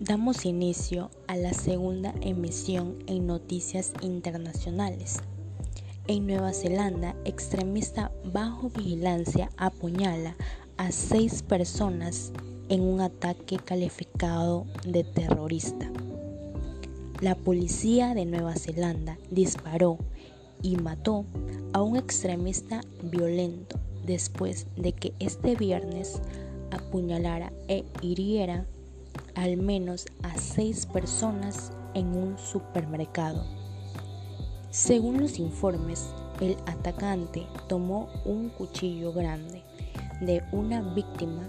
Damos inicio a la segunda emisión en Noticias Internacionales. En Nueva Zelanda, extremista bajo vigilancia apuñala a seis personas en un ataque calificado de terrorista. La policía de Nueva Zelanda disparó y mató a un extremista violento después de que este viernes apuñalara e hiriera al menos a seis personas en un supermercado. Según los informes, el atacante tomó un cuchillo grande de una víctima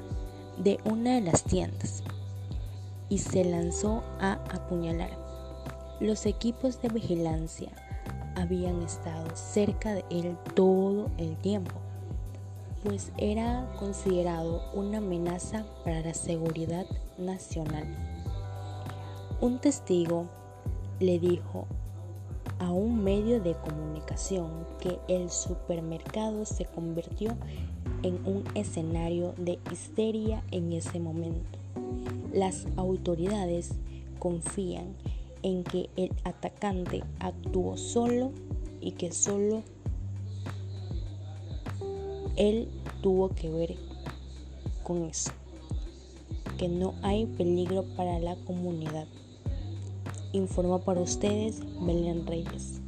de una de las tiendas y se lanzó a apuñalar. Los equipos de vigilancia habían estado cerca de él todo el tiempo pues era considerado una amenaza para la seguridad nacional. Un testigo le dijo a un medio de comunicación que el supermercado se convirtió en un escenario de histeria en ese momento. Las autoridades confían en que el atacante actuó solo y que solo él tuvo que ver con eso, que no hay peligro para la comunidad. Informa para ustedes Belén Reyes.